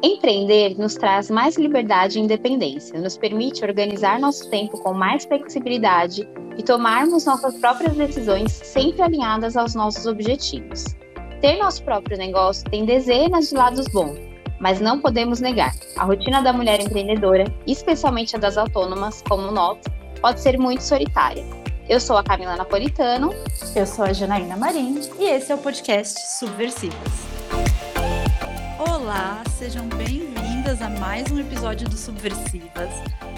Empreender nos traz mais liberdade e independência, nos permite organizar nosso tempo com mais flexibilidade e tomarmos nossas próprias decisões sempre alinhadas aos nossos objetivos. Ter nosso próprio negócio tem dezenas de lados bons, mas não podemos negar. A rotina da mulher empreendedora, especialmente a das autônomas, como nós, pode ser muito solitária. Eu sou a Camila Napolitano. Eu sou a Janaína Marim. E esse é o podcast Subversivas. Olá, sejam bem-vindas a mais um episódio do Subversivas.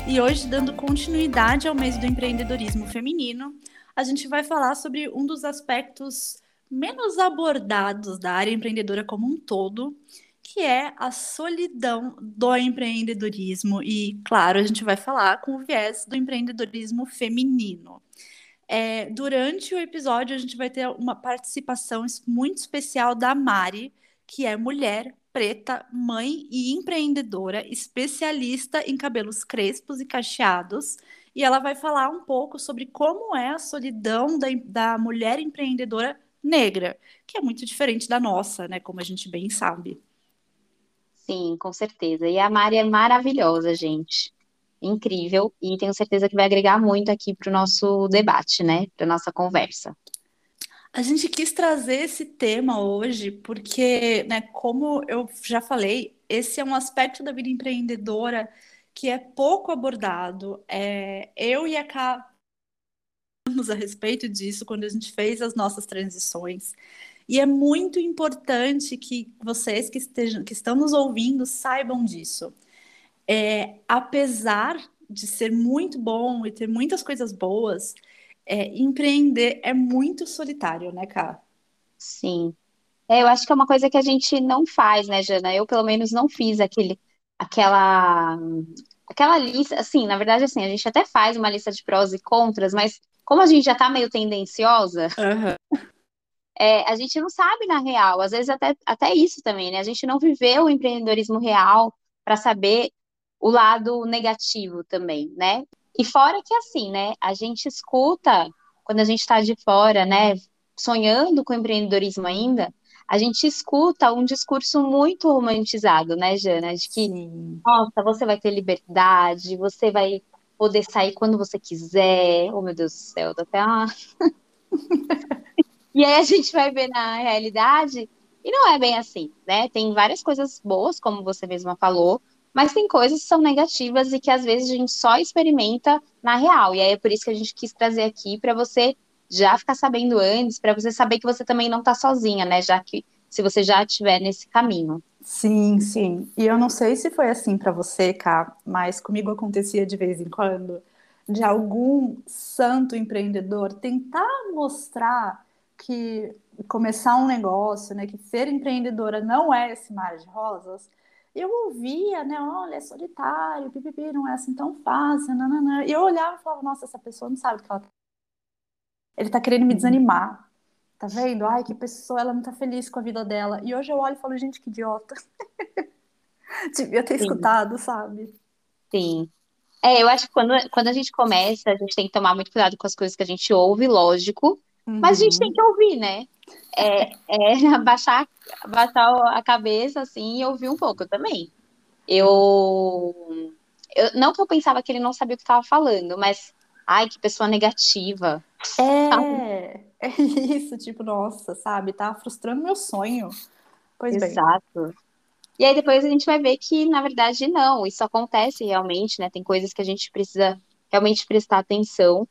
E hoje, dando continuidade ao mês do empreendedorismo feminino, a gente vai falar sobre um dos aspectos menos abordados da área empreendedora como um todo, que é a solidão do empreendedorismo. E, claro, a gente vai falar com o viés do empreendedorismo feminino. É, durante o episódio, a gente vai ter uma participação muito especial da Mari, que é mulher, preta, mãe e empreendedora, especialista em cabelos crespos e cacheados. E ela vai falar um pouco sobre como é a solidão da, da mulher empreendedora negra, que é muito diferente da nossa, né? Como a gente bem sabe. Sim, com certeza. E a Mari é maravilhosa, gente. Incrível. E tenho certeza que vai agregar muito aqui para o nosso debate, né? Para nossa conversa. A gente quis trazer esse tema hoje porque, né, como eu já falei, esse é um aspecto da vida empreendedora que é pouco abordado. É, eu e a Ká a respeito disso quando a gente fez as nossas transições. E é muito importante que vocês que, estejam, que estão nos ouvindo saibam disso. É, apesar de ser muito bom e ter muitas coisas boas, é, empreender é muito solitário, né, Ká? Sim. É, eu acho que é uma coisa que a gente não faz, né, Jana? Eu, pelo menos, não fiz aquele, aquela, aquela lista. Assim, na verdade, assim, a gente até faz uma lista de prós e contras, mas como a gente já tá meio tendenciosa, uhum. é, a gente não sabe na real. Às vezes, até, até isso também, né? A gente não viveu o empreendedorismo real para saber o lado negativo também, né? E fora que assim, né, a gente escuta quando a gente está de fora, né, sonhando com empreendedorismo ainda, a gente escuta um discurso muito romantizado, né, Jana, de que, Sim. nossa, você vai ter liberdade, você vai poder sair quando você quiser. Oh, meu Deus do céu, dá até uma... e aí a gente vai ver na realidade e não é bem assim, né? Tem várias coisas boas, como você mesma falou, mas tem coisas que são negativas e que às vezes a gente só experimenta na real. E aí é por isso que a gente quis trazer aqui para você já ficar sabendo antes, para você saber que você também não está sozinha, né? Já que se você já estiver nesse caminho. Sim, sim. E eu não sei se foi assim para você, Cá, mas comigo acontecia de vez em quando de algum santo empreendedor tentar mostrar que começar um negócio, né, que ser empreendedora não é esse mar de rosas, eu ouvia, né? Olha, é solitário, pipipi, não é assim tão fácil, nananã. E eu olhava e falava, nossa, essa pessoa não sabe o que ela tá. Ele tá querendo me uhum. desanimar. Tá vendo? Ai, que pessoa, ela não tá feliz com a vida dela. E hoje eu olho e falo, gente, que idiota. Devia ter Sim. escutado, sabe? Sim. É, eu acho que quando, quando a gente começa, a gente tem que tomar muito cuidado com as coisas que a gente ouve, lógico. Uhum. Mas a gente tem uhum. que ouvir, né? É, é abaixar, abaixar a cabeça, assim, e ouvir um pouco também. Eu, eu. Não que eu pensava que ele não sabia o que estava falando, mas. Ai, que pessoa negativa. É, é isso, tipo, nossa, sabe? Tá frustrando meu sonho. Pois Exato. Bem. E aí depois a gente vai ver que, na verdade, não, isso acontece realmente, né? Tem coisas que a gente precisa realmente prestar atenção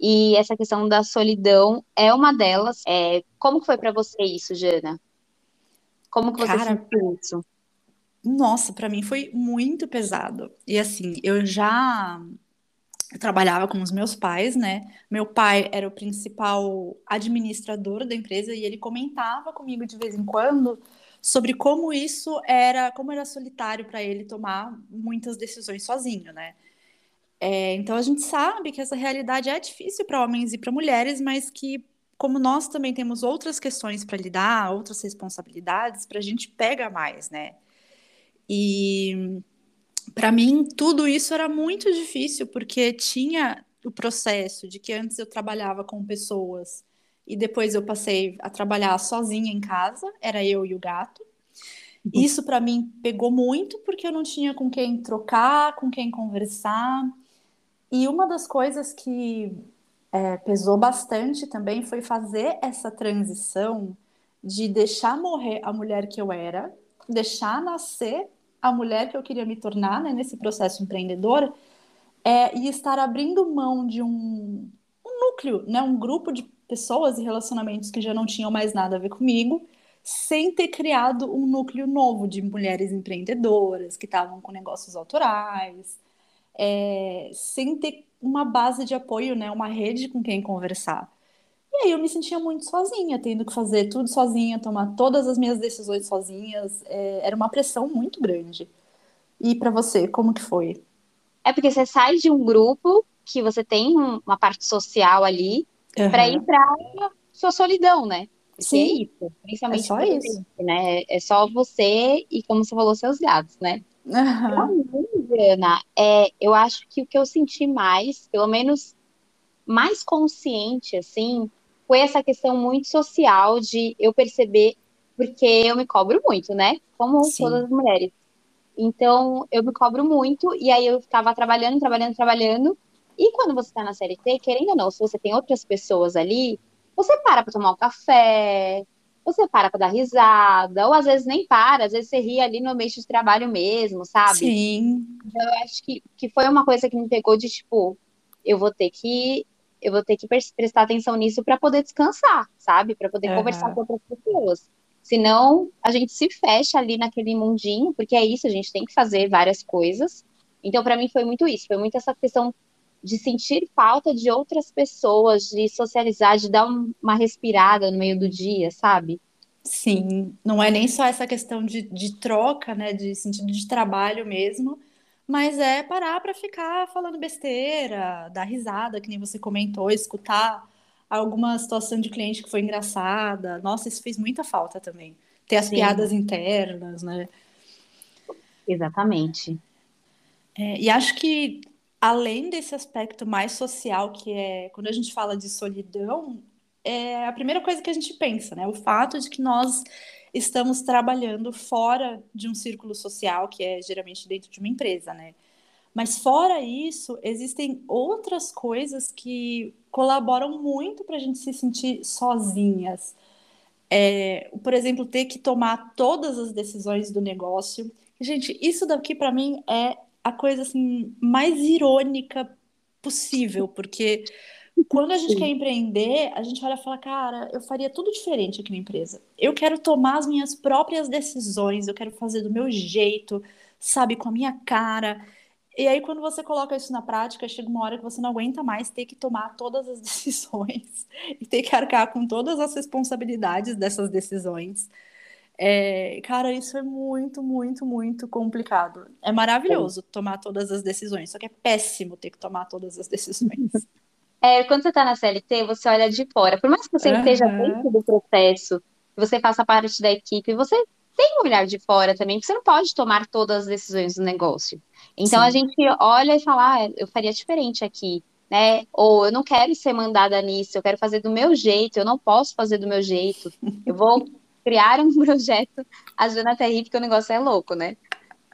e essa questão da solidão é uma delas. É, como que foi para você isso, Jana? Como que você Cara, sentiu isso? Nossa, para mim foi muito pesado. E assim, eu já eu trabalhava com os meus pais, né? Meu pai era o principal administrador da empresa e ele comentava comigo de vez em quando sobre como isso era, como era solitário para ele tomar muitas decisões sozinho, né? É, então a gente sabe que essa realidade é difícil para homens e para mulheres, mas que como nós também temos outras questões para lidar, outras responsabilidades, para a gente pega mais, né? E para mim tudo isso era muito difícil porque tinha o processo de que antes eu trabalhava com pessoas e depois eu passei a trabalhar sozinha em casa, era eu e o gato. Uhum. Isso para mim pegou muito porque eu não tinha com quem trocar, com quem conversar. E uma das coisas que é, pesou bastante também foi fazer essa transição de deixar morrer a mulher que eu era, deixar nascer a mulher que eu queria me tornar né, nesse processo empreendedor é, e estar abrindo mão de um, um núcleo, né, um grupo de pessoas e relacionamentos que já não tinham mais nada a ver comigo, sem ter criado um núcleo novo de mulheres empreendedoras que estavam com negócios autorais, é, sem ter uma base de apoio, né, uma rede com quem conversar. E aí eu me sentia muito sozinha, tendo que fazer tudo sozinha, tomar todas as minhas decisões sozinhas. É, era uma pressão muito grande. E para você, como que foi? É porque você sai de um grupo que você tem uma parte social ali uhum. para ir para sua solidão, né? Porque Sim. é isso, principalmente é só isso, né? É só você e como você falou seus gatos, né? Uhum. Ana, é, eu acho que o que eu senti mais, pelo menos mais consciente, assim, foi essa questão muito social de eu perceber, porque eu me cobro muito, né? Como Sim. todas as mulheres. Então, eu me cobro muito, e aí eu ficava trabalhando, trabalhando, trabalhando. E quando você está na CLT, querendo ou não, se você tem outras pessoas ali, você para para tomar um café, você para para dar risada, ou às vezes nem para, às vezes você ri ali no ambiente de trabalho mesmo, sabe? Sim. Então, eu acho que, que foi uma coisa que me pegou de tipo, eu vou ter que eu vou ter que prestar atenção nisso para poder descansar, sabe? Para poder uhum. conversar com outras pessoas. Senão, a gente se fecha ali naquele mundinho, porque é isso, a gente tem que fazer várias coisas. Então, para mim, foi muito isso. Foi muito essa questão de sentir falta de outras pessoas, de socializar, de dar uma respirada no meio do dia, sabe? Sim, não é nem só essa questão de, de troca, né, de sentido de trabalho mesmo, mas é parar para ficar falando besteira, dar risada, que nem você comentou, escutar alguma situação de cliente que foi engraçada. Nossa, isso fez muita falta também. Ter as Sim. piadas internas, né? Exatamente. É, e acho que além desse aspecto mais social, que é quando a gente fala de solidão, é a primeira coisa que a gente pensa, né? O fato de que nós estamos trabalhando fora de um círculo social, que é geralmente dentro de uma empresa, né? Mas fora isso, existem outras coisas que colaboram muito para a gente se sentir sozinhas. É, por exemplo, ter que tomar todas as decisões do negócio. Gente, isso daqui para mim é a coisa assim mais irônica possível, porque quando a gente Sim. quer empreender, a gente olha e fala, cara, eu faria tudo diferente aqui na empresa. Eu quero tomar as minhas próprias decisões, eu quero fazer do meu jeito, sabe, com a minha cara. E aí, quando você coloca isso na prática, chega uma hora que você não aguenta mais ter que tomar todas as decisões e ter que arcar com todas as responsabilidades dessas decisões. É, cara, isso é muito, muito, muito complicado. É maravilhoso tomar todas as decisões, só que é péssimo ter que tomar todas as decisões. É, quando você está na CLT, você olha de fora. Por mais que você uhum. esteja dentro do processo, você faça parte da equipe, você tem um olhar de fora também, porque você não pode tomar todas as decisões do negócio. Então Sim. a gente olha e fala, ah, eu faria diferente aqui, né? Ou eu não quero ser mandada nisso, eu quero fazer do meu jeito, eu não posso fazer do meu jeito. Eu vou criar um projeto, a Jana até ri porque o negócio é louco, né?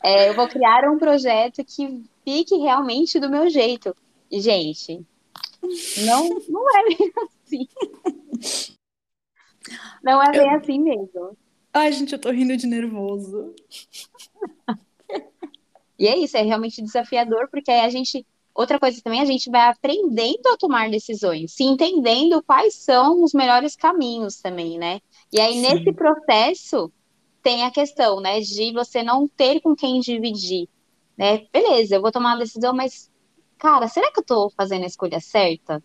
É, eu vou criar um projeto que fique realmente do meu jeito. Gente, não, não é bem assim. Não é bem eu... assim mesmo. Ai, gente, eu tô rindo de nervoso. e é isso, é realmente desafiador, porque aí a gente. Outra coisa também, a gente vai aprendendo a tomar decisões, se entendendo quais são os melhores caminhos também, né? E aí, Sim. nesse processo, tem a questão, né, de você não ter com quem dividir, né? Beleza, eu vou tomar uma decisão, mas, cara, será que eu tô fazendo a escolha certa?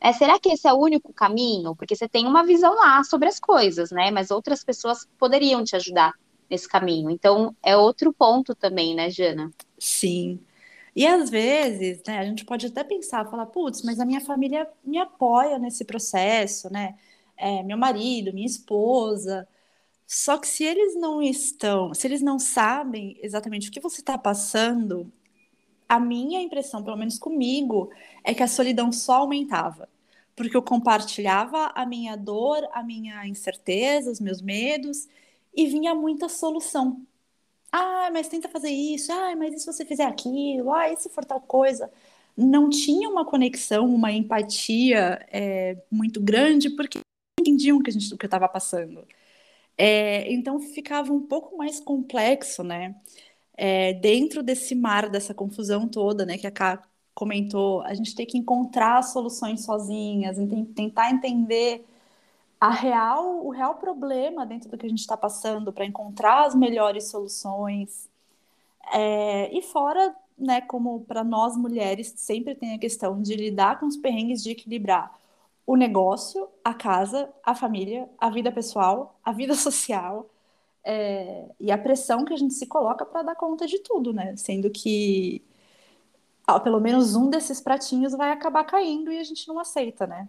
É, será que esse é o único caminho? Porque você tem uma visão lá sobre as coisas, né? Mas outras pessoas poderiam te ajudar nesse caminho. Então, é outro ponto também, né, Jana? Sim. E às vezes, né, a gente pode até pensar, falar, putz, mas a minha família me apoia nesse processo, né? É, meu marido, minha esposa. Só que se eles não estão, se eles não sabem exatamente o que você está passando, a minha impressão, pelo menos comigo, é que a solidão só aumentava. Porque eu compartilhava a minha dor, a minha incerteza, os meus medos, e vinha muita solução. Ah, mas tenta fazer isso. Ah, mas e se você fizer aquilo? Ah, e se for tal coisa? Não tinha uma conexão, uma empatia é, muito grande, porque entendiam o que, a gente, o que eu estava passando. É, então ficava um pouco mais complexo, né? É, dentro desse mar, dessa confusão toda, né, que a Ká comentou, a gente tem que encontrar soluções sozinhas, tentar entender a real, o real problema dentro do que a gente está passando para encontrar as melhores soluções. É, e fora, né, como para nós mulheres sempre tem a questão de lidar com os perrengues de equilibrar o negócio, a casa, a família, a vida pessoal, a vida social é, e a pressão que a gente se coloca para dar conta de tudo, né? Sendo que ó, pelo menos um desses pratinhos vai acabar caindo e a gente não aceita, né?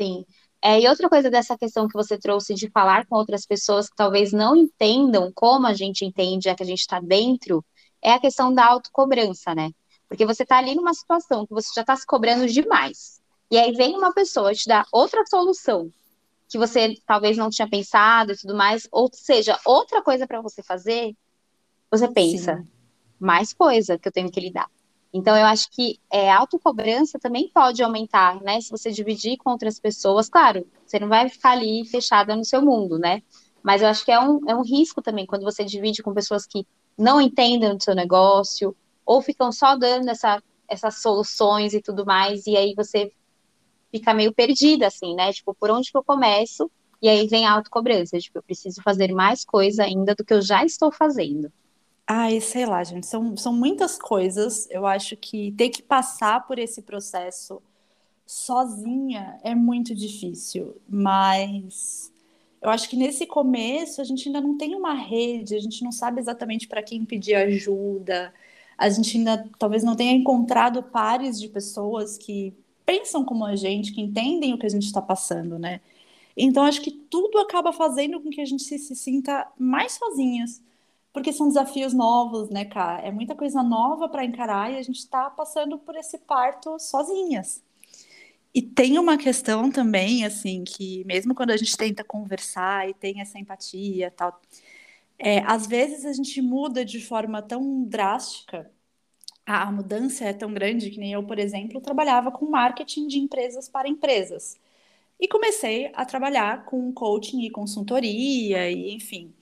Sim. É, e outra coisa dessa questão que você trouxe de falar com outras pessoas que talvez não entendam como a gente entende, já que a gente está dentro, é a questão da autocobrança, né? Porque você está ali numa situação que você já está se cobrando demais. E aí vem uma pessoa te dar outra solução que você talvez não tinha pensado e tudo mais, ou seja, outra coisa para você fazer, você pensa, Sim. mais coisa que eu tenho que lidar. Então, eu acho que é, a autocobrança também pode aumentar, né? Se você dividir com outras pessoas, claro, você não vai ficar ali fechada no seu mundo, né? Mas eu acho que é um, é um risco também quando você divide com pessoas que não entendem do seu negócio, ou ficam só dando essa, essas soluções e tudo mais, e aí você fica meio perdida, assim, né? Tipo, por onde que eu começo? E aí vem a autocobrança, tipo, eu preciso fazer mais coisa ainda do que eu já estou fazendo. Ai, sei lá, gente, são, são muitas coisas. Eu acho que ter que passar por esse processo sozinha é muito difícil, mas eu acho que nesse começo a gente ainda não tem uma rede, a gente não sabe exatamente para quem pedir ajuda, a gente ainda talvez não tenha encontrado pares de pessoas que pensam como a gente, que entendem o que a gente está passando, né? Então acho que tudo acaba fazendo com que a gente se, se sinta mais sozinhas porque são desafios novos, né, cara? É muita coisa nova para encarar e a gente está passando por esse parto sozinhas. E tem uma questão também, assim, que mesmo quando a gente tenta conversar e tem essa empatia tal, é, às vezes a gente muda de forma tão drástica, a, mudança é tão grande que nem eu, por exemplo, trabalhava com marketing de empresas para empresas. E comecei a trabalhar com coaching e consultoria, e enfim.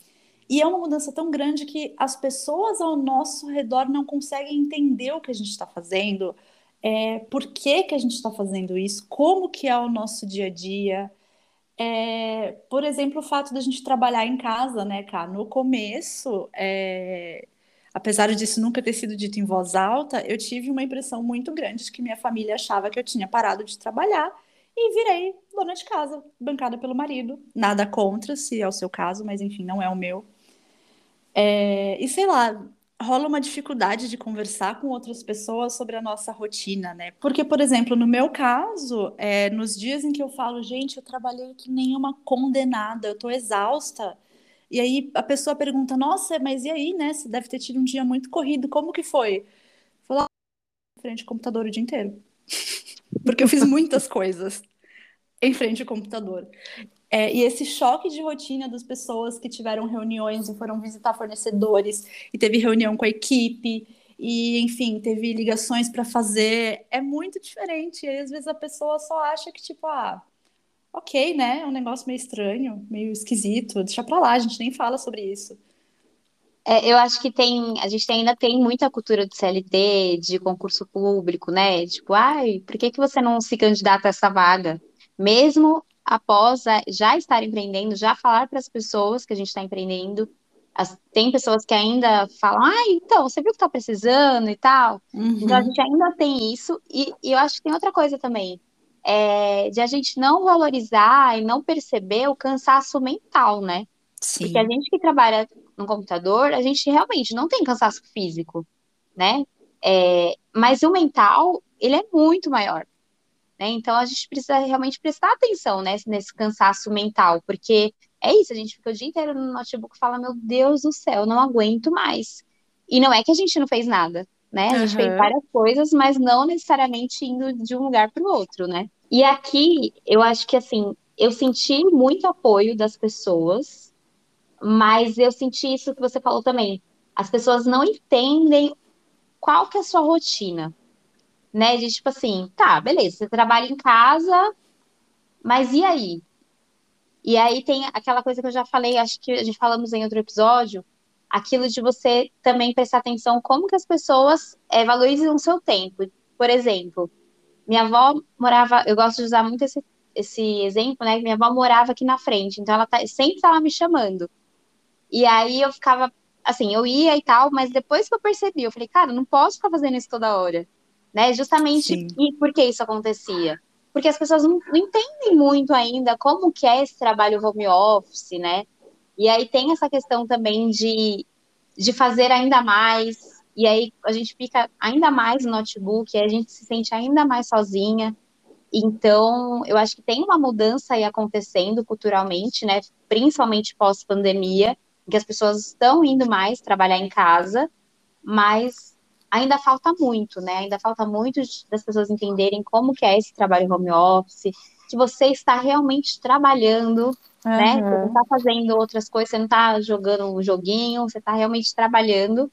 E é uma mudança tão grande que as pessoas ao nosso redor não conseguem entender o que a gente está fazendo, é, por que, que a gente está fazendo isso, como que é o nosso dia a dia. É, por exemplo, o fato da gente trabalhar em casa, né, cara? No começo, é, apesar disso nunca ter sido dito em voz alta, eu tive uma impressão muito grande de que minha família achava que eu tinha parado de trabalhar e virei dona de casa, bancada pelo marido. Nada contra, se é o seu caso, mas enfim, não é o meu. É, e sei lá, rola uma dificuldade de conversar com outras pessoas sobre a nossa rotina, né? Porque, por exemplo, no meu caso, é, nos dias em que eu falo, gente, eu trabalhei que nem uma condenada, eu tô exausta. E aí a pessoa pergunta, nossa, mas e aí, né? Você deve ter tido um dia muito corrido, como que foi? Falar ah, frente ao computador o dia inteiro. Porque eu fiz muitas coisas em frente ao computador. É, e esse choque de rotina das pessoas que tiveram reuniões e foram visitar fornecedores, e teve reunião com a equipe, e enfim, teve ligações para fazer, é muito diferente. E aí, às vezes, a pessoa só acha que, tipo, ah, ok, né? É um negócio meio estranho, meio esquisito, deixa pra lá, a gente nem fala sobre isso. É, eu acho que tem, a gente ainda tem muita cultura de CLT, de concurso público, né? Tipo, ai, por que que você não se candidata a essa vaga? Mesmo após já estar empreendendo, já falar para as pessoas que a gente está empreendendo. As, tem pessoas que ainda falam, ah, então, você viu que está precisando e tal. Uhum. Então a gente ainda tem isso, e, e, eu acho que tem outra coisa também, é, de a gente não valorizar e não perceber o cansaço mental, né? Sim. Porque a gente que trabalha no computador, a gente realmente não tem cansaço físico, né? É, mas o mental, ele é muito maior. Né? Então a gente precisa realmente prestar atenção né, nesse cansaço mental, porque é isso, a gente fica o dia inteiro no notebook e fala, meu Deus do céu, não aguento mais. E não é que a gente não fez nada, né? A gente uhum. fez várias coisas, mas não necessariamente indo de um lugar para o outro, né? E aqui, eu acho que assim, eu senti muito apoio das pessoas Mas eu senti isso que você falou também. As pessoas não entendem qual que é a sua rotina, né? De tipo assim, tá, beleza, você trabalha em casa, mas e aí? E aí tem aquela coisa que eu já falei, acho que já falamos em outro episódio, aquilo de você também prestar atenção como que as pessoas é, valorizam o seu tempo. Por exemplo, minha avó morava, eu gosto de usar muito esse, esse exemplo, né? Minha avó morava aqui na frente, então ela tá, sempre estava me chamando. E aí eu ficava, assim, eu ia e tal, mas depois que eu percebi, eu falei, cara, não posso ficar fazendo isso toda hora, né? Justamente e por que isso acontecia? Porque as pessoas não, não entendem muito ainda como que é esse trabalho home office, né? E aí tem essa questão também de, de fazer ainda mais, e aí a gente fica ainda mais no notebook, a gente se sente ainda mais sozinha. Então, eu acho que tem uma mudança aí acontecendo culturalmente, né? Principalmente pós-pandemia, que as pessoas estão indo mais trabalhar em casa, mas ainda falta muito, né? Ainda falta muito das pessoas entenderem como que é esse trabalho home office, que você está realmente trabalhando, uhum. né? Você não está fazendo outras coisas, você não está jogando um joguinho, você está realmente trabalhando.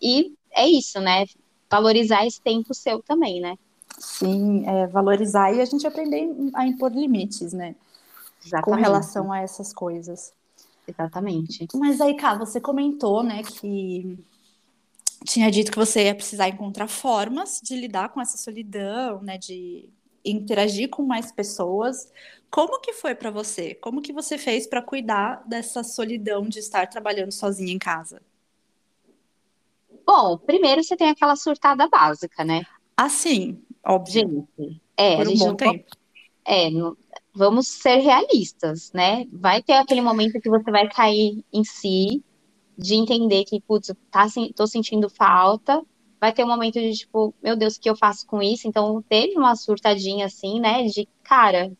E é isso, né? Valorizar esse tempo seu também, né? Sim, é, valorizar e a gente aprender a impor limites, né? Exatamente. Com relação a essas coisas. Exatamente. Mas aí, cá, você comentou, né, que tinha dito que você ia precisar encontrar formas de lidar com essa solidão, né, de interagir com mais pessoas. Como que foi para você? Como que você fez para cuidar dessa solidão de estar trabalhando sozinha em casa? Bom, primeiro você tem aquela surtada básica, né? Ah, sim, óbvio. Gente, é, Por um bom tempo. É, vamos ser realistas, né? Vai ter aquele momento que você vai cair em si, de entender que, putz, tá, tô sentindo falta. Vai ter um momento de, tipo, meu Deus, o que eu faço com isso? Então, teve uma surtadinha assim, né? De, cara,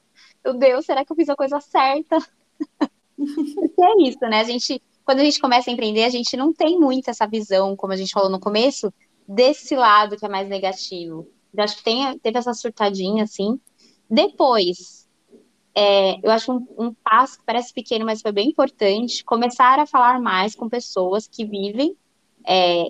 meu Deus, será que eu fiz a coisa certa? Porque é isso, né? A gente, quando a gente começa a empreender, a gente não tem muito essa visão, como a gente falou no começo, desse lado que é mais negativo. Eu acho que tem, teve essa surtadinha, assim. Depois, é, eu acho um, um, passo que parece pequeno, mas foi bem importante, começar a falar mais com pessoas que vivem é,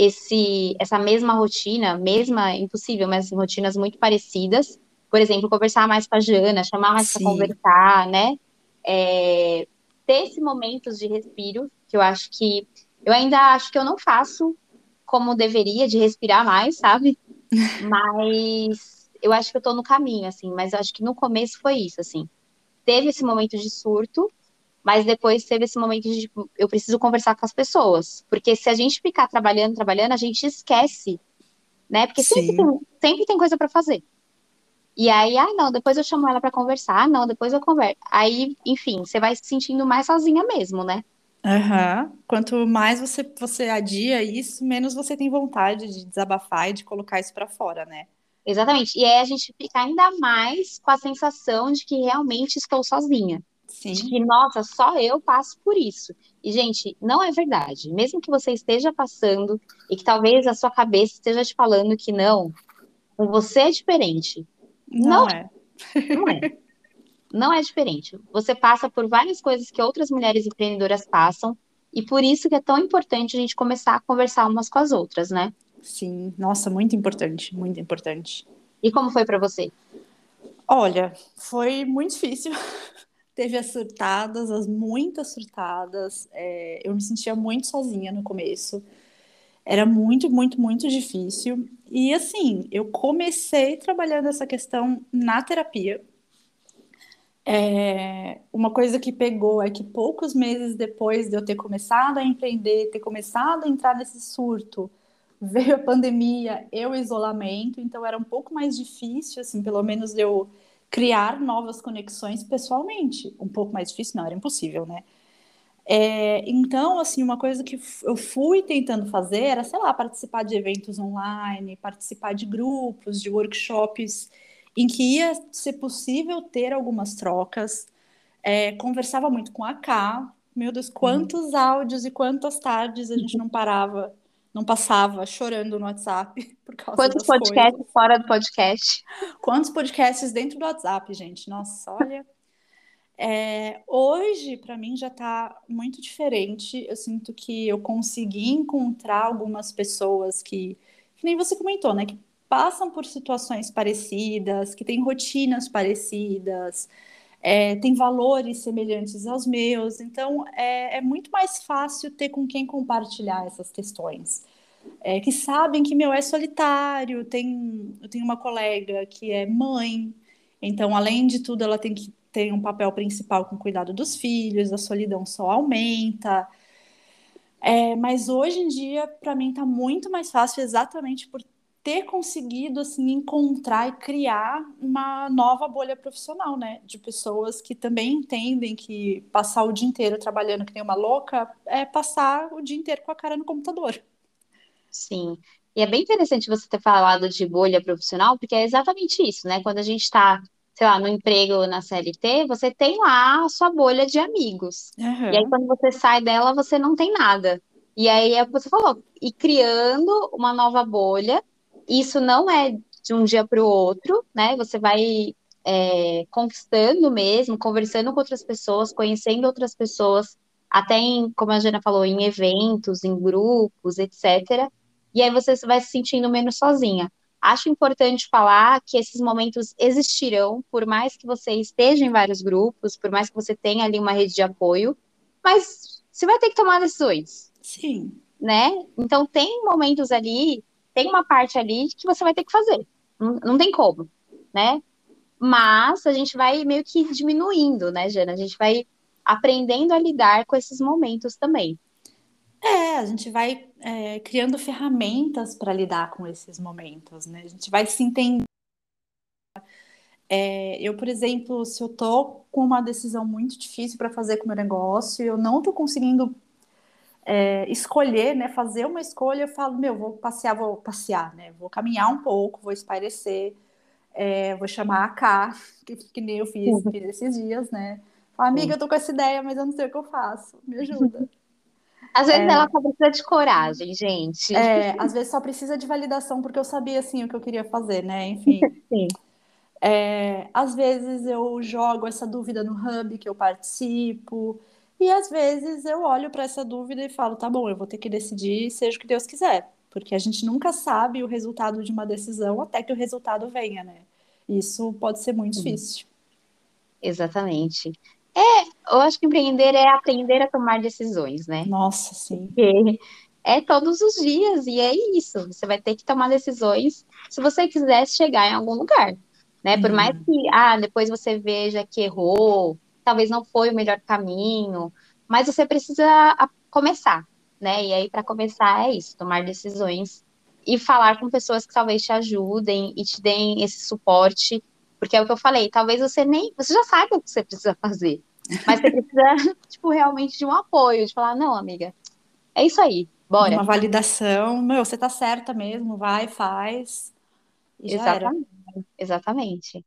esse, essa mesma rotina, mesma, impossível, mas rotinas muito parecidas. Por exemplo, conversar mais com a Jana, chamar mais para conversar, né? É, ter esses momentos de respiro, que eu acho que eu ainda acho que eu não faço como deveria, de respirar mais, sabe? Mas eu acho que eu tô no caminho, assim, mas eu acho que no começo foi isso, assim. Teve esse momento de surto, mas depois teve esse momento de, tipo, eu preciso conversar com as pessoas. Porque se a gente ficar trabalhando, trabalhando, a gente esquece, né? Porque sempre tem, sempre tem coisa para fazer. E aí, ah, não, depois eu chamo ela para conversar, ah, não, depois eu converso. Aí, enfim, você vai se sentindo mais sozinha mesmo, né? Uhum. Quanto mais você, você adia isso, menos você tem vontade de desabafar e de colocar isso para fora, né? Exatamente. E aí a gente fica ainda mais com a sensação de que realmente estou sozinha. Sim. De que, nossa, só eu passo por isso. E, gente, não é verdade. Mesmo que você esteja passando e que talvez a sua cabeça esteja te falando que não, com você é diferente. Não, não é. Não é. Não é diferente. Você passa por várias coisas que outras mulheres empreendedoras passam, e por isso que é tão importante a gente começar a conversar umas com as outras, né? Sim, nossa, muito importante, muito importante. E como foi para você? Olha, foi muito difícil. Teve as surtadas, as muitas surtadas. É, eu me sentia muito sozinha no começo. Era muito, muito, muito difícil. E assim, eu comecei trabalhando essa questão na terapia. É, uma coisa que pegou é que poucos meses depois de eu ter começado a empreender, ter começado a entrar nesse surto, veio a pandemia e o isolamento, então era um pouco mais difícil, assim, pelo menos eu criar novas conexões pessoalmente. Um pouco mais difícil, não, era impossível, né? É, então, assim, uma coisa que eu fui tentando fazer era, sei lá, participar de eventos online, participar de grupos, de workshops, em que ia ser possível ter algumas trocas. É, conversava muito com a K. Meu Deus, quantos uhum. áudios e quantas tardes a gente não parava não passava chorando no WhatsApp por causa Quantos podcasts coisas. fora do podcast? Quantos podcasts dentro do WhatsApp, gente? Nossa, olha. É, hoje, para mim, já está muito diferente. Eu sinto que eu consegui encontrar algumas pessoas que, que nem você comentou, né? Que passam por situações parecidas, que têm rotinas parecidas, é, têm valores semelhantes aos meus. Então, é, é, muito mais fácil ter com quem compartilhar essas questões. É, que sabem que meu é solitário. Tem, eu tenho uma colega que é mãe, então, além de tudo, ela tem que ter um papel principal com o cuidado dos filhos, a solidão só aumenta. É, mas hoje em dia, para mim, está muito mais fácil exatamente por ter conseguido assim encontrar e criar uma nova bolha profissional, né, de pessoas que também entendem que passar o dia inteiro trabalhando que nem uma louca é passar o dia inteiro com a cara no computador. Sim. E é bem interessante você ter falado de bolha profissional, porque é exatamente isso, né? Quando a gente está, sei lá, no emprego na CLT, você tem lá a sua bolha de amigos. Uhum. E aí, quando você sai dela, você não tem nada. E aí é o que você falou, e criando uma nova bolha, isso não é de um dia para o outro, né? Você vai é, conquistando mesmo, conversando com outras pessoas, conhecendo outras pessoas, até em, como a Jana falou, em eventos, em grupos, etc. E aí você vai se sentindo menos sozinha. Acho importante falar que esses momentos existirão, por mais que você esteja em vários grupos, por mais que você tenha ali uma rede de apoio, mas você vai ter que tomar decisões. Sim. Né? Então tem momentos ali tem uma parte ali que você vai ter que fazer. Não, não tem como, né? Mas a gente vai meio que diminuindo, né, Jana? A gente vai aprendendo a lidar com esses momentos também. É, a gente vai é, criando ferramentas para lidar com esses momentos, né? A gente vai se entender. É, eu, por exemplo, se eu tô com uma decisão muito difícil para fazer com o meu negócio, eu não tô conseguindo é, escolher, né, fazer uma escolha, eu falo, meu, vou passear, vou passear, né, vou caminhar um pouco, vou espairecer, é, vou chamar a K, que, que nem eu fiz, uhum. fiz esses dias, né, amiga, eu tô com essa ideia, mas eu não sei o que eu faço, me ajuda. Às vezes é, ela só precisa de coragem, gente. É, às vezes só precisa de validação, porque eu sabia, assim, o que eu queria fazer, né, enfim. Sim. É, às vezes eu jogo essa dúvida no hub que eu participo, e às vezes eu olho para essa dúvida e falo, tá bom, eu vou ter que decidir, seja o que Deus quiser, porque a gente nunca sabe o resultado de uma decisão até que o resultado venha, né? Isso pode ser muito difícil. Exatamente. É, eu acho que empreender é aprender a tomar decisões, né? Nossa, sim. Porque é todos os dias e é isso. Você vai ter que tomar decisões se você quiser chegar em algum lugar, né? Por mais uhum. que ah, depois você veja que errou, talvez não foi o melhor caminho, mas você precisa começar, né? E aí, para começar, é isso: tomar decisões e falar com pessoas que talvez te ajudem e te deem esse suporte, porque é o que eu falei, talvez você nem. Você já saiba o que você precisa fazer, mas você precisa, tipo, realmente de um apoio, de falar, não, amiga, é isso aí, bora. Uma validação, meu, você tá certa mesmo, vai, faz. Exatamente. Exatamente.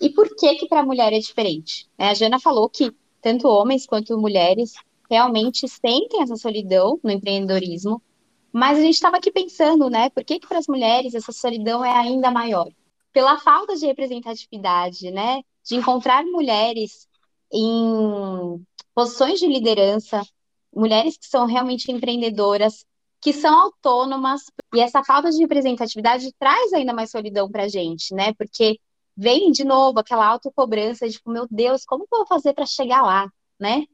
E por que que para a mulher é diferente? Né, a Jana falou que tanto homens quanto mulheres realmente sentem essa solidão no empreendedorismo, mas a gente estava aqui pensando, né? Por que que para as mulheres essa solidão é ainda maior? Pela falta de representatividade, né? De encontrar mulheres em posições de liderança, mulheres que são realmente empreendedoras, que são autônomas, e essa falta de representatividade traz ainda mais solidão para a gente, né? Porque vem de novo aquela autocobrança de, tipo, meu Deus, como que eu vou fazer para chegar lá, né?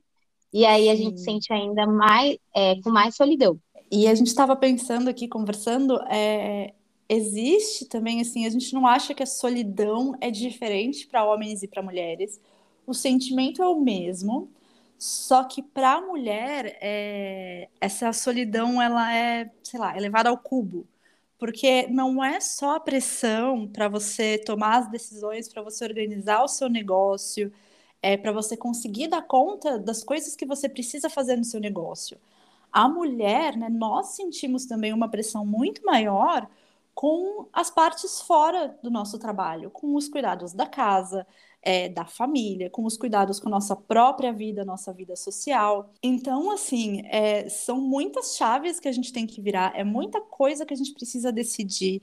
E aí a Sim. gente sente ainda mais, é, com mais solidão. E a gente estava pensando aqui, conversando, é, existe também, assim, a gente não acha que a solidão é diferente para homens e para mulheres. O sentimento é o mesmo, só que para a mulher, é, essa solidão, ela é, sei lá, elevada ao cubo porque não é só a pressão para você tomar as decisões, para você organizar o seu negócio, é para você conseguir dar conta das coisas que você precisa fazer no seu negócio. A mulher, né, nós sentimos também uma pressão muito maior com as partes fora do nosso trabalho, com os cuidados da casa, é, da família, com os cuidados com a nossa própria vida, nossa vida social. Então, assim, é, são muitas chaves que a gente tem que virar, é muita coisa que a gente precisa decidir,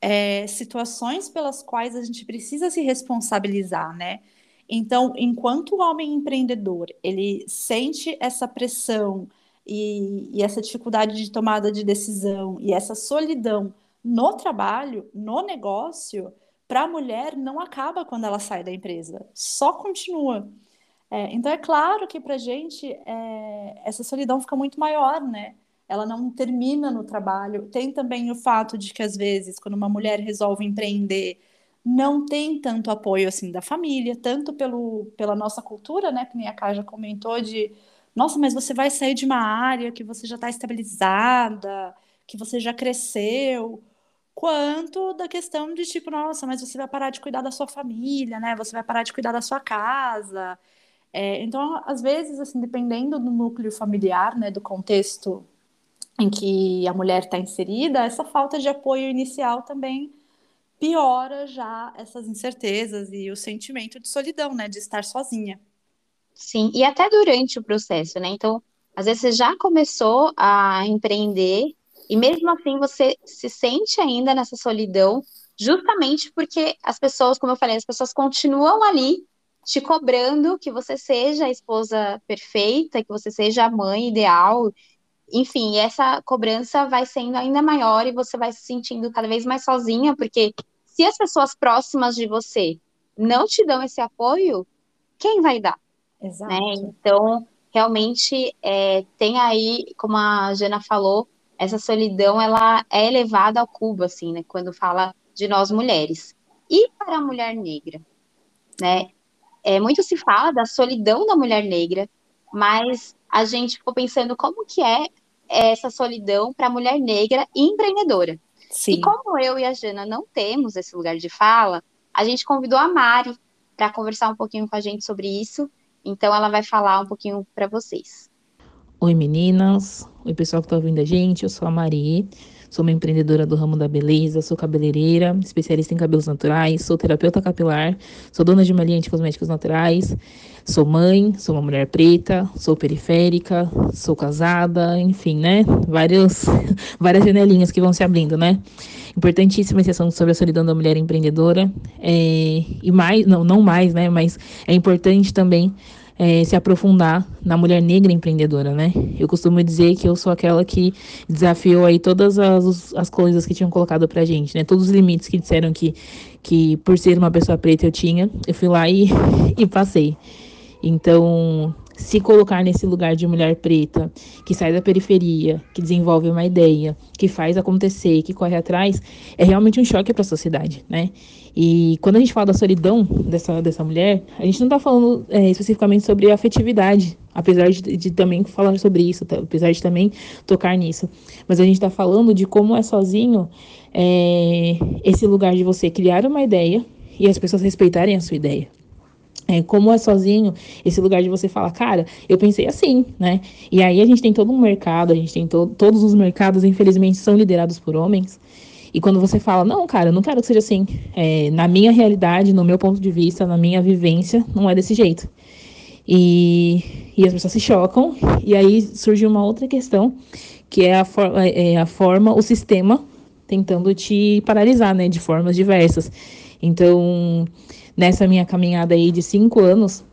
é, situações pelas quais a gente precisa se responsabilizar, né? Então, enquanto o homem empreendedor ele sente essa pressão e, e essa dificuldade de tomada de decisão e essa solidão no trabalho, no negócio, para a mulher não acaba quando ela sai da empresa, só continua. É, então é claro que para a gente é, essa solidão fica muito maior, né? Ela não termina no trabalho. Tem também o fato de que às vezes quando uma mulher resolve empreender não tem tanto apoio assim da família, tanto pelo, pela nossa cultura, né? Que nem a já comentou de nossa, mas você vai sair de uma área que você já está estabilizada, que você já cresceu, quanto da questão de tipo, nossa, mas você vai parar de cuidar da sua família, né? Você vai parar de cuidar da sua casa. É, então, às vezes, assim, dependendo do núcleo familiar, né, do contexto em que a mulher está inserida, essa falta de apoio inicial também piora já essas incertezas e o sentimento de solidão, né, de estar sozinha. Sim, e até durante o processo, né? Então, às vezes você já começou a empreender e mesmo assim você se sente ainda nessa solidão, justamente porque as pessoas, como eu falei, as pessoas continuam ali te cobrando que você seja a esposa perfeita, que você seja a mãe ideal. Enfim, essa cobrança vai sendo ainda maior e você vai se sentindo cada vez mais sozinha, porque se as pessoas próximas de você não te dão esse apoio, quem vai dar? Exato. Né? Então, realmente, é, tem aí, como a Jana falou, essa solidão, ela é elevada ao cubo, assim, né? Quando fala de nós mulheres. E para a mulher negra, né? É, muito se fala da solidão da mulher negra, mas a gente ficou pensando como que é essa solidão para a mulher negra e empreendedora. Sim. E como eu e a Jana não temos esse lugar de fala, a gente convidou a Mari para conversar um pouquinho com a gente sobre isso. Então ela vai falar um pouquinho para vocês. Oi meninas, oi pessoal que está ouvindo a gente, eu sou a Mari, sou uma empreendedora do ramo da beleza, sou cabeleireira, especialista em cabelos naturais, sou terapeuta capilar, sou dona de uma linha de cosméticos naturais, sou mãe, sou uma mulher preta, sou periférica, sou casada, enfim, né? Vários, várias janelinhas que vão se abrindo, né? Importantíssima esse assunto sobre a solidão da mulher empreendedora. É, e mais, não, não mais, né? Mas é importante também é, se aprofundar na mulher negra empreendedora, né? Eu costumo dizer que eu sou aquela que desafiou aí todas as, as coisas que tinham colocado pra gente, né? Todos os limites que disseram que, que por ser uma pessoa preta eu tinha, eu fui lá e, e passei. Então, se colocar nesse lugar de mulher preta, que sai da periferia, que desenvolve uma ideia, que faz acontecer, que corre atrás, é realmente um choque para a sociedade, né? E quando a gente fala da solidão dessa, dessa mulher, a gente não está falando é, especificamente sobre afetividade, apesar de, de, também falar sobre isso, tá? apesar de também tocar nisso. Mas a gente está falando de como é sozinho é, esse lugar de você criar uma ideia e as pessoas respeitarem a sua ideia. É, como é sozinho, esse lugar de você falar, cara, eu pensei assim, né? E aí a gente tem todo um mercado, a gente tem to todos os mercados, infelizmente, são liderados por homens. E quando você fala, não, cara, eu não quero que seja assim. É, na minha realidade, no meu ponto de vista, na minha vivência, não é desse jeito. E, e as pessoas se chocam. E aí surge uma outra questão, que é a, for é a forma, o sistema tentando te paralisar, né? De formas diversas. Então, nessa minha caminhada aí de cinco anos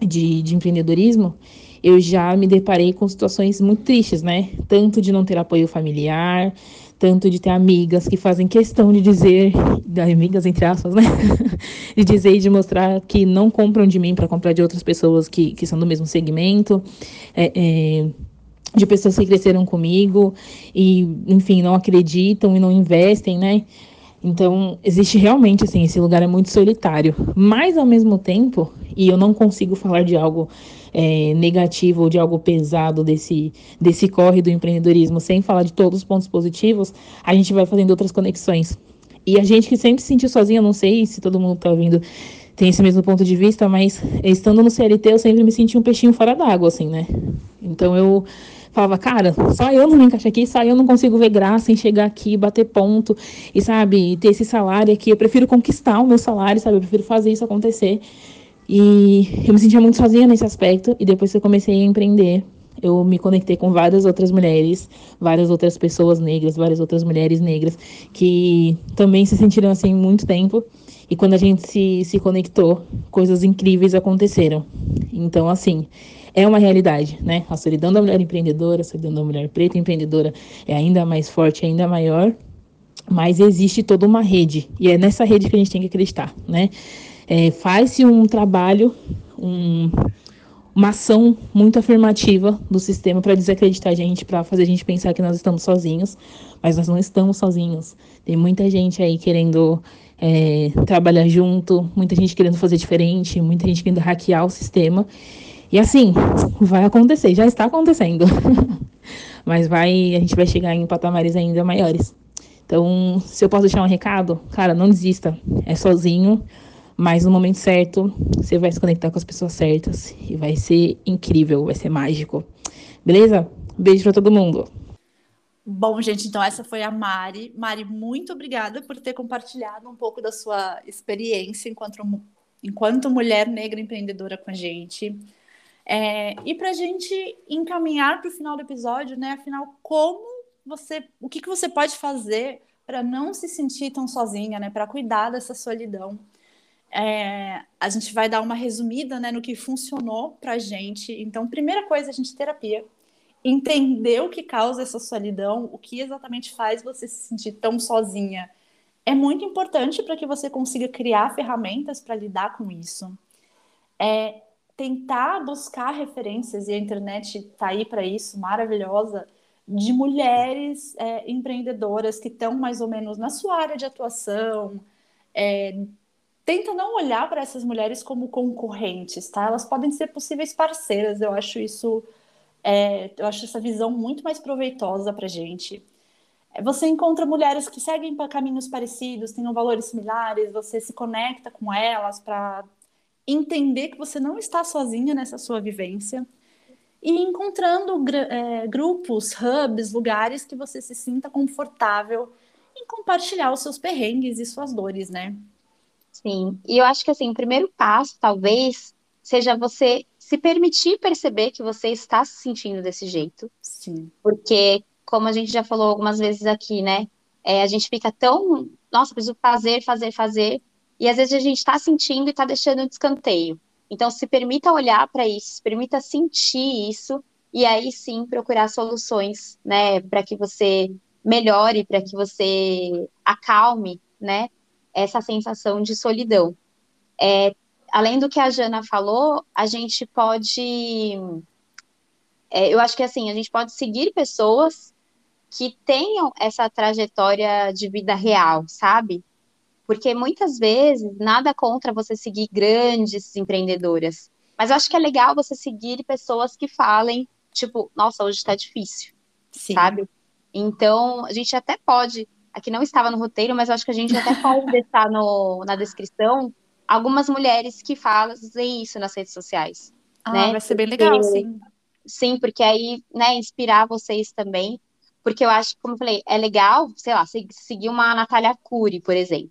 de, de empreendedorismo, eu já me deparei com situações muito tristes, né? Tanto de não ter apoio familiar, tanto de ter amigas que fazem questão de dizer, amigas entre aspas, né? de dizer e de mostrar que não compram de mim para comprar de outras pessoas que, que são do mesmo segmento. É, é, de pessoas que cresceram comigo e, enfim, não acreditam e não investem, né? Então, existe realmente, assim, esse lugar é muito solitário. Mas, ao mesmo tempo, e eu não consigo falar de algo é, negativo ou de algo pesado desse, desse corre do empreendedorismo, sem falar de todos os pontos positivos, a gente vai fazendo outras conexões. E a gente que sempre se sentiu sozinha, não sei se todo mundo está ouvindo tem esse mesmo ponto de vista, mas estando no CLT eu sempre me senti um peixinho fora d'água, assim, né? Então eu falava, cara, só eu não me encaixo aqui, só eu não consigo ver graça em chegar aqui, bater ponto e, sabe, ter esse salário aqui. Eu prefiro conquistar o meu salário, sabe? Eu prefiro fazer isso acontecer. E eu me sentia muito sozinha nesse aspecto. E depois que eu comecei a empreender, eu me conectei com várias outras mulheres, várias outras pessoas negras, várias outras mulheres negras que também se sentiram assim muito tempo. E quando a gente se, se conectou, coisas incríveis aconteceram. Então, assim, é uma realidade, né? A solidão da mulher empreendedora, a solidão da mulher preta empreendedora é ainda mais forte, ainda maior, mas existe toda uma rede, e é nessa rede que a gente tem que acreditar, né? É, Faz-se um trabalho, um, uma ação muito afirmativa do sistema para desacreditar a gente, para fazer a gente pensar que nós estamos sozinhos, mas nós não estamos sozinhos. Tem muita gente aí querendo é, trabalhar junto, muita gente querendo fazer diferente, muita gente querendo hackear o sistema. E assim, vai acontecer, já está acontecendo. mas vai, a gente vai chegar em patamares ainda maiores. Então, se eu posso deixar um recado, cara, não desista. É sozinho, mas no momento certo, você vai se conectar com as pessoas certas e vai ser incrível, vai ser mágico. Beleza? Beijo para todo mundo. Bom, gente, então essa foi a Mari. Mari, muito obrigada por ter compartilhado um pouco da sua experiência enquanto, enquanto mulher negra empreendedora com a gente. É, e para a gente encaminhar para o final do episódio, né? Afinal, como você, o que, que você pode fazer para não se sentir tão sozinha, né? Para cuidar dessa solidão. É, a gente vai dar uma resumida né, no que funcionou para a gente. Então, primeira coisa, a gente terapia. Entender o que causa essa solidão, o que exatamente faz você se sentir tão sozinha. É muito importante para que você consiga criar ferramentas para lidar com isso. É tentar buscar referências, e a internet está aí para isso, maravilhosa, de mulheres é, empreendedoras que estão mais ou menos na sua área de atuação, é, tenta não olhar para essas mulheres como concorrentes, tá? Elas podem ser possíveis parceiras. Eu acho isso, é, eu acho essa visão muito mais proveitosa para gente. É, você encontra mulheres que seguem caminhos parecidos, têm valores similares, você se conecta com elas para entender que você não está sozinha nessa sua vivência e encontrando é, grupos, hubs, lugares que você se sinta confortável em compartilhar os seus perrengues e suas dores, né? Sim, e eu acho que assim, o primeiro passo, talvez, seja você se permitir perceber que você está se sentindo desse jeito. Sim. Porque, como a gente já falou algumas vezes aqui, né? É, a gente fica tão, nossa, preciso fazer, fazer, fazer, e às vezes a gente está sentindo e está deixando um descanteio. Então, se permita olhar para isso, se permita sentir isso, e aí sim procurar soluções, né, para que você melhore, para que você acalme, né, essa sensação de solidão. É, além do que a Jana falou, a gente pode. É, eu acho que assim, a gente pode seguir pessoas que tenham essa trajetória de vida real, sabe? Porque muitas vezes, nada contra você seguir grandes empreendedoras. Mas eu acho que é legal você seguir pessoas que falem, tipo, nossa, hoje está difícil, Sim. sabe? Então, a gente até pode aqui não estava no roteiro, mas eu acho que a gente até pode deixar no, na descrição algumas mulheres que fazem isso nas redes sociais. Ah, né? vai ser bem legal, porque, sim. Sim, porque aí, né, inspirar vocês também. Porque eu acho como eu falei, é legal, sei lá, seguir uma Natália Cury, por exemplo.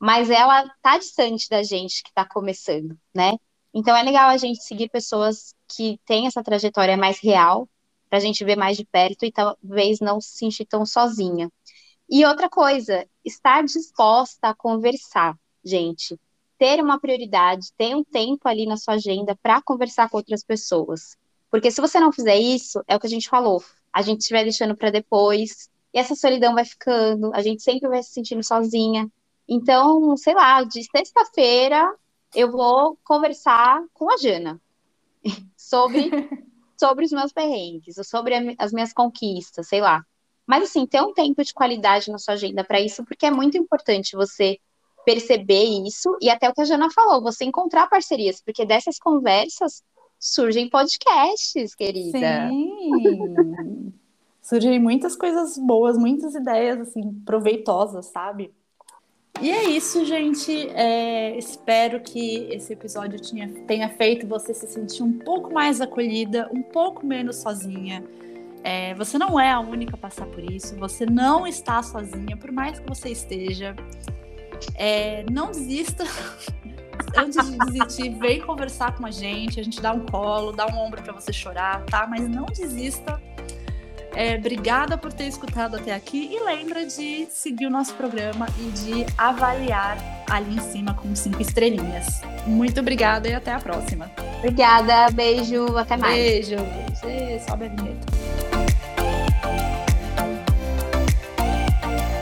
Mas ela tá distante da gente que tá começando, né? Então é legal a gente seguir pessoas que têm essa trajetória mais real, para a gente ver mais de perto e talvez não se sentir tão sozinha. E outra coisa, estar disposta a conversar, gente. Ter uma prioridade, ter um tempo ali na sua agenda para conversar com outras pessoas. Porque se você não fizer isso, é o que a gente falou, a gente estiver deixando para depois, e essa solidão vai ficando, a gente sempre vai se sentindo sozinha. Então, sei lá, de sexta-feira eu vou conversar com a Jana sobre, sobre os meus perrengues, sobre as minhas conquistas, sei lá. Mas, assim, ter um tempo de qualidade na sua agenda para isso, porque é muito importante você perceber isso e até o que a Jana falou, você encontrar parcerias, porque dessas conversas surgem podcasts, querida. Sim. surgem muitas coisas boas, muitas ideias assim proveitosas, sabe? E é isso, gente. É, espero que esse episódio tinha, tenha feito você se sentir um pouco mais acolhida, um pouco menos sozinha. É, você não é a única a passar por isso, você não está sozinha, por mais que você esteja. É, não desista. Antes de desistir, vem conversar com a gente, a gente dá um colo, dá um ombro para você chorar, tá? Mas não desista. É, obrigada por ter escutado até aqui e lembra de seguir o nosso programa e de avaliar ali em cima com cinco estrelinhas. Muito obrigada e até a próxima. Obrigada, beijo, até mais. Beijo, beijo. Sobe a vinheta.